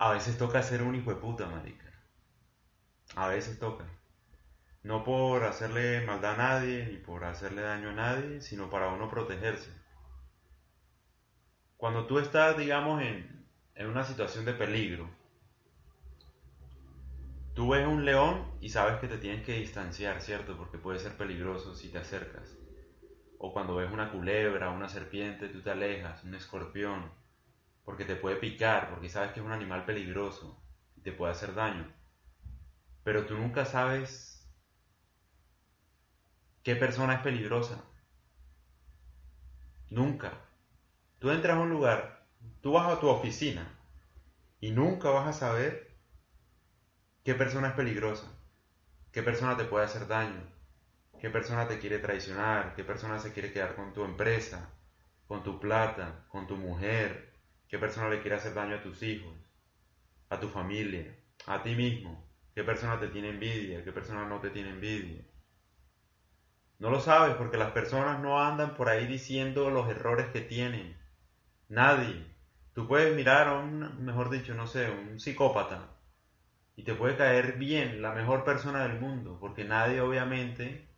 A veces toca ser un hijo de puta, marica. A veces toca. No por hacerle maldad a nadie, ni por hacerle daño a nadie, sino para uno protegerse. Cuando tú estás, digamos, en, en una situación de peligro, tú ves un león y sabes que te tienes que distanciar, ¿cierto? Porque puede ser peligroso si te acercas. O cuando ves una culebra, una serpiente, tú te alejas, un escorpión, porque te puede picar, porque sabes que es un animal peligroso y te puede hacer daño. Pero tú nunca sabes qué persona es peligrosa. Nunca. Tú entras a un lugar, tú vas a tu oficina y nunca vas a saber qué persona es peligrosa, qué persona te puede hacer daño, qué persona te quiere traicionar, qué persona se quiere quedar con tu empresa, con tu plata, con tu mujer, qué persona le quiere hacer daño a tus hijos, a tu familia, a ti mismo, qué persona te tiene envidia, qué persona no te tiene envidia. No lo sabes porque las personas no andan por ahí diciendo los errores que tienen. Nadie. Tú puedes mirar a un, mejor dicho, no sé, un psicópata y te puede caer bien la mejor persona del mundo, porque nadie obviamente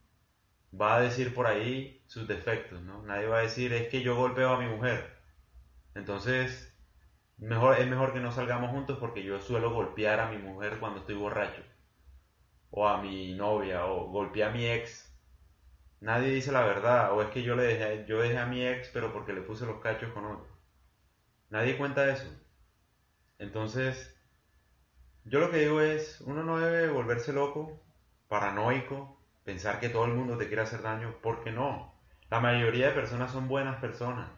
va a decir por ahí sus defectos, ¿no? Nadie va a decir es que yo golpeo a mi mujer. Entonces, mejor, es mejor que no salgamos juntos porque yo suelo golpear a mi mujer cuando estoy borracho. O a mi novia, o golpeé a mi ex. Nadie dice la verdad, o es que yo le dejé, yo dejé a mi ex, pero porque le puse los cachos con otro. Nadie cuenta eso. Entonces, yo lo que digo es, uno no debe volverse loco, paranoico, pensar que todo el mundo te quiere hacer daño, porque no. La mayoría de personas son buenas personas.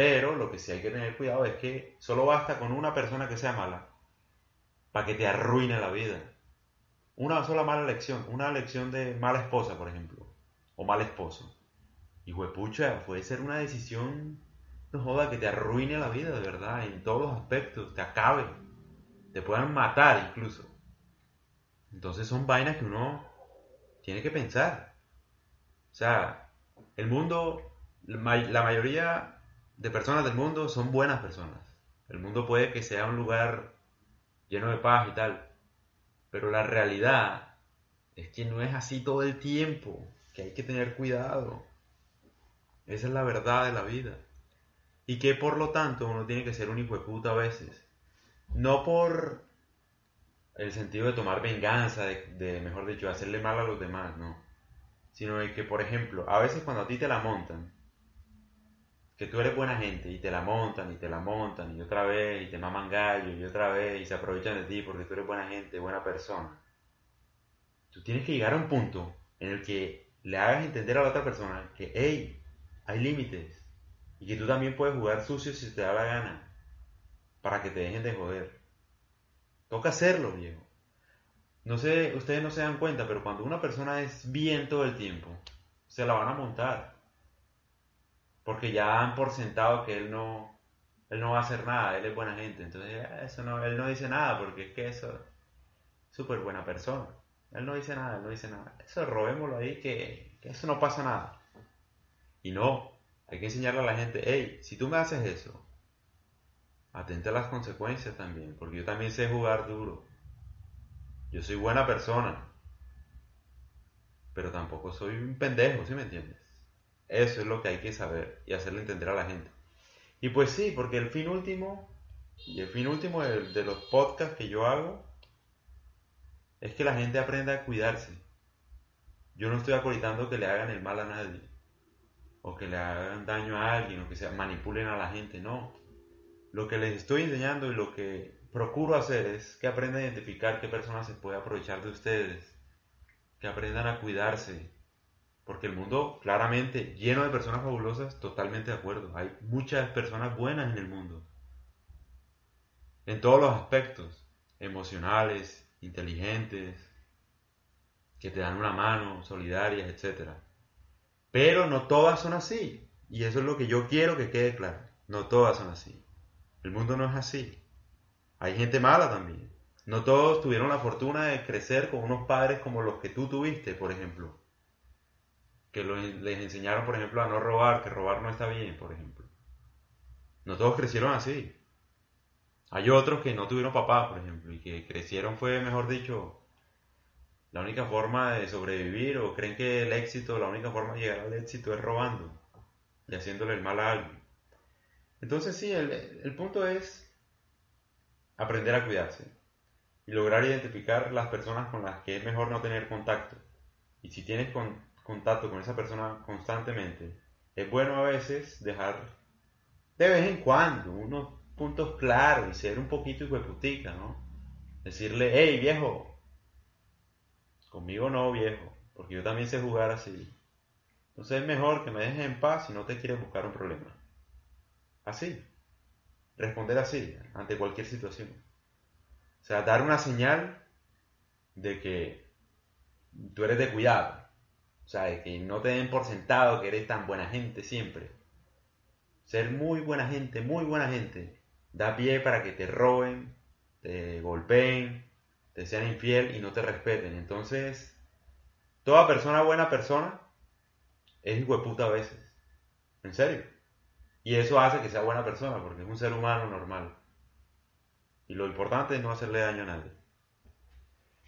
Pero lo que sí hay que tener cuidado es que solo basta con una persona que sea mala para que te arruine la vida. Una sola mala elección, una elección de mala esposa, por ejemplo, o mal esposo. Y pucha, puede ser una decisión, no joda, que te arruine la vida, de verdad, en todos los aspectos, te acabe, te puedan matar incluso. Entonces son vainas que uno tiene que pensar. O sea, el mundo, la mayoría de personas del mundo son buenas personas. El mundo puede que sea un lugar lleno de paz y tal, pero la realidad es que no es así todo el tiempo, que hay que tener cuidado. Esa es la verdad de la vida. Y que por lo tanto uno tiene que ser un hijo de puta a veces. No por el sentido de tomar venganza, de, mejor dicho, hacerle mal a los demás, no. Sino de que, por ejemplo, a veces cuando a ti te la montan, que tú eres buena gente y te la montan y te la montan y otra vez y te maman gallo y otra vez y se aprovechan de ti porque tú eres buena gente, buena persona. Tú tienes que llegar a un punto en el que le hagas entender a la otra persona que, hey, hay límites y que tú también puedes jugar sucio si te da la gana para que te dejen de joder. Toca hacerlo, viejo. No sé, ustedes no se dan cuenta, pero cuando una persona es bien todo el tiempo, se la van a montar porque ya dan por sentado que él no, él no va a hacer nada, él es buena gente, entonces eso no, él no dice nada porque es que eso es súper buena persona. Él no dice nada, él no dice nada. Eso robémoslo ahí que, que eso no pasa nada. Y no, hay que enseñarle a la gente, hey, si tú me haces eso, atente a las consecuencias también, porque yo también sé jugar duro. Yo soy buena persona, pero tampoco soy un pendejo, ¿sí me entiendes? Eso es lo que hay que saber y hacerle entender a la gente. Y pues sí, porque el fin último, y el fin último de, los podcasts que yo hago, es que la gente aprenda a cuidarse. Yo no estoy acolitando que le hagan el mal a nadie, o que le hagan daño a alguien, o que se manipulen a la gente, no. Lo que les estoy enseñando y lo que procuro hacer es que aprendan a identificar qué personas se puede aprovechar de ustedes, que aprendan a cuidarse, porque el mundo, claramente, lleno de personas fabulosas, totalmente de acuerdo. Hay muchas personas buenas en el mundo. En todos los aspectos. Emocionales, inteligentes, que te dan una mano, solidarias, etc. Pero no todas son así. Y eso es lo que yo quiero que quede claro. No todas son así. El mundo no es así. Hay gente mala también. No todos tuvieron la fortuna de crecer con unos padres como los que tú tuviste, por ejemplo que les enseñaron, por ejemplo, a no robar, que robar no está bien, por ejemplo. No todos crecieron así. Hay otros que no tuvieron papá, por ejemplo, y que crecieron fue, mejor dicho, la única forma de sobrevivir o creen que el éxito, la única forma de llegar al éxito es robando y haciéndole el mal a alguien. Entonces sí, el, el punto es aprender a cuidarse y lograr identificar las personas con las que es mejor no tener contacto. Y si tienes contacto con esa persona constantemente, es bueno a veces dejar de vez en cuando unos puntos claros y ser un poquito hueputica, ¿no? Decirle, hey viejo, conmigo no viejo, porque yo también sé jugar así. Entonces es mejor que me dejes en paz si no te quieres buscar un problema. Así. Responder así ante cualquier situación. O sea, dar una señal de que tú eres de cuidado. O sea, de que no te den por sentado que eres tan buena gente siempre. Ser muy buena gente, muy buena gente, da pie para que te roben, te golpeen, te sean infiel y no te respeten. Entonces, toda persona buena persona es hueputa a veces. En serio. Y eso hace que sea buena persona, porque es un ser humano normal. Y lo importante es no hacerle daño a nadie.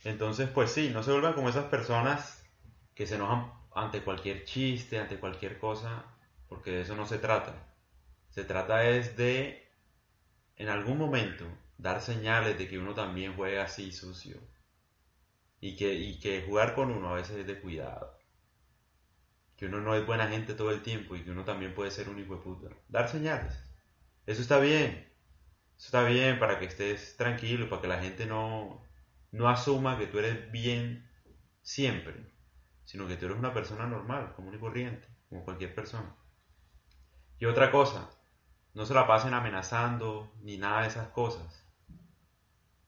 Entonces, pues sí, no se vuelvan como esas personas que se enojan ante cualquier chiste, ante cualquier cosa, porque de eso no se trata. Se trata es de en algún momento dar señales de que uno también juega así sucio. Y que, que jugar con uno a veces es de cuidado. Que uno no es buena gente todo el tiempo y que uno también puede ser un hijo de puta. Dar señales. Eso está bien. Eso está bien para que estés tranquilo, para que la gente no, no asuma que tú eres bien siempre, sino que tú eres una persona normal, común y corriente, como cualquier persona. Y otra cosa, no se la pasen amenazando ni nada de esas cosas.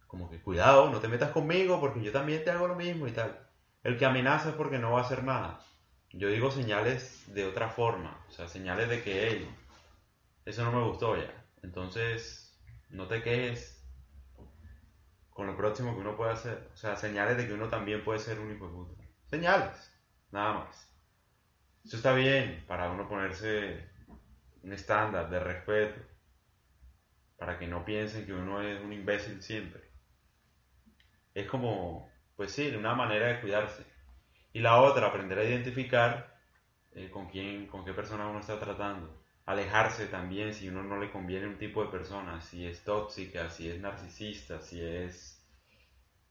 Como que cuidado, no te metas conmigo porque yo también te hago lo mismo y tal. El que amenaza es porque no va a hacer nada. Yo digo señales de otra forma, o sea, señales de que, hey, eso no me gustó ya. Entonces, no te quejes con lo próximo que uno puede hacer. O sea, señales de que uno también puede ser un hijo de. Señales, nada más. Eso está bien para uno ponerse un estándar de respeto para que no piensen que uno es un imbécil siempre. Es como, pues sí, una manera de cuidarse. Y la otra, aprender a identificar eh, con quién, con qué persona uno está tratando. Alejarse también si uno no le conviene un tipo de persona, si es tóxica, si es narcisista, si es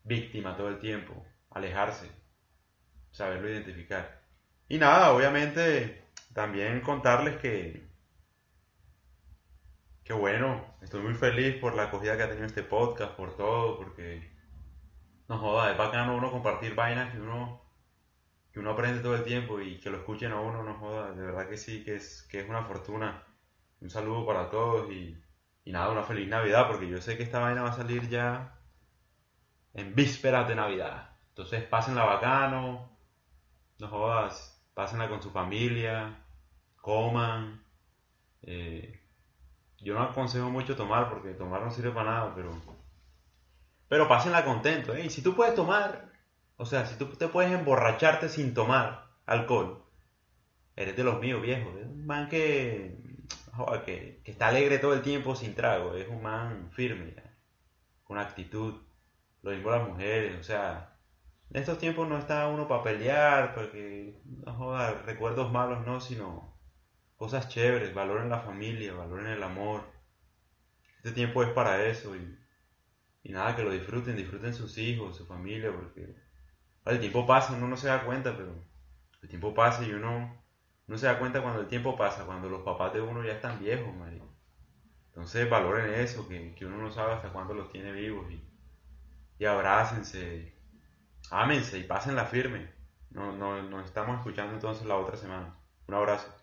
víctima todo el tiempo. Alejarse, saberlo identificar. Y nada, obviamente también contarles que Qué bueno, estoy muy feliz por la acogida que ha tenido este podcast, por todo, porque no joda, es bacano uno compartir vainas que uno que uno aprende todo el tiempo y que lo escuchen a uno, no joda, de verdad que sí, que es, que es una fortuna. Un saludo para todos y, y nada, una feliz Navidad, porque yo sé que esta vaina va a salir ya en vísperas de Navidad. Entonces pásenla bacano, no jodas, pásenla con su familia, coman. Eh, yo no aconsejo mucho tomar porque tomar no sirve para nada, pero. Pero pásenla contento, ¿eh? Y si tú puedes tomar, o sea, si tú te puedes emborracharte sin tomar alcohol, eres de los míos, viejo. Es un man que, que, que, está alegre todo el tiempo sin trago. Es un man firme, con actitud. Lo mismo las mujeres, o sea, en estos tiempos no está uno para pelear, porque, no joda, recuerdos malos no, sino cosas chéveres, valoren la familia, valoren el amor. Este tiempo es para eso y, nada, que lo disfruten, disfruten sus hijos, su familia, porque el tiempo pasa, uno no se da cuenta, pero el tiempo pasa y uno no se da cuenta cuando el tiempo pasa, cuando los papás de uno ya están viejos, marico. Entonces valoren eso, que, que, uno no sabe hasta cuándo los tiene vivos y, y abrácense, ámense y pásenla firme. No, no, nos estamos escuchando entonces la otra semana. Un abrazo.